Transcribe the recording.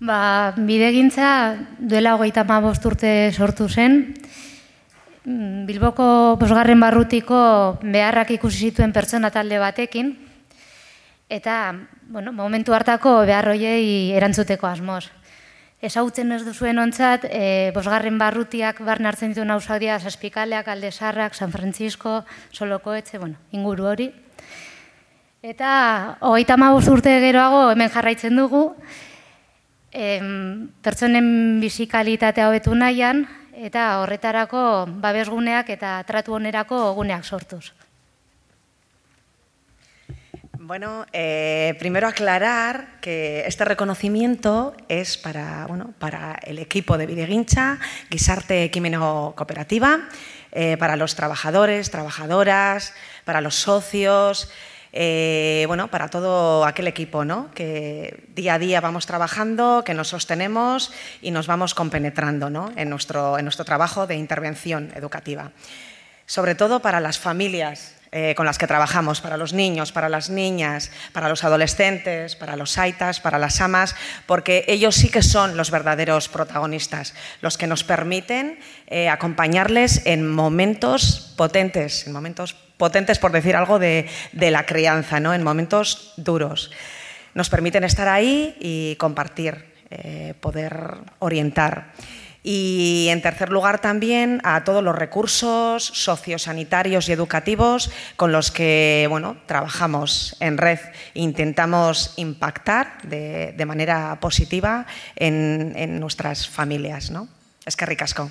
Ba, bidegintza duela hogeita ma urte sortu zen. Mm, Bilboko bosgarren barrutiko beharrak ikusi zituen pertsona talde batekin. Eta, bueno, momentu hartako behar hoiei erantzuteko asmoz. Ezagutzen ez duzuen ontzat, e, bosgarren barrutiak barne hartzen ditu nauzadia, Saspikaleak, Aldesarrak, San Francisco, Solokoetxe, bueno, inguru hori. Eta, hogeita ma urte geroago hemen jarraitzen dugu, em, pertsonen bizikalitatea hobetu nahian, eta horretarako babesguneak eta tratu onerako guneak sortuz. Bueno, eh, primero aclarar que este reconocimiento es para, bueno, para el equipo de Videguincha, Guisarte Quimeno Cooperativa, eh, para los trabajadores, trabajadoras, para los socios, eh, bueno, para todo aquel equipo ¿no? que día a día vamos trabajando, que nos sostenemos y nos vamos compenetrando ¿no? en, nuestro, en nuestro trabajo de intervención educativa. Sobre todo para las familias eh, con las que trabajamos, para los niños, para las niñas, para los adolescentes, para los saitas, para las amas, porque ellos sí que son los verdaderos protagonistas, los que nos permiten eh, acompañarles en momentos potentes, en momentos potentes por decir algo de, de la crianza, ¿no? en momentos duros. Nos permiten estar ahí y compartir, eh, poder orientar. Y en tercer lugar también a todos los recursos sociosanitarios y educativos con los que bueno, trabajamos en red intentamos impactar de, de manera positiva en, en nuestras familias. ¿no? Es que ricasco.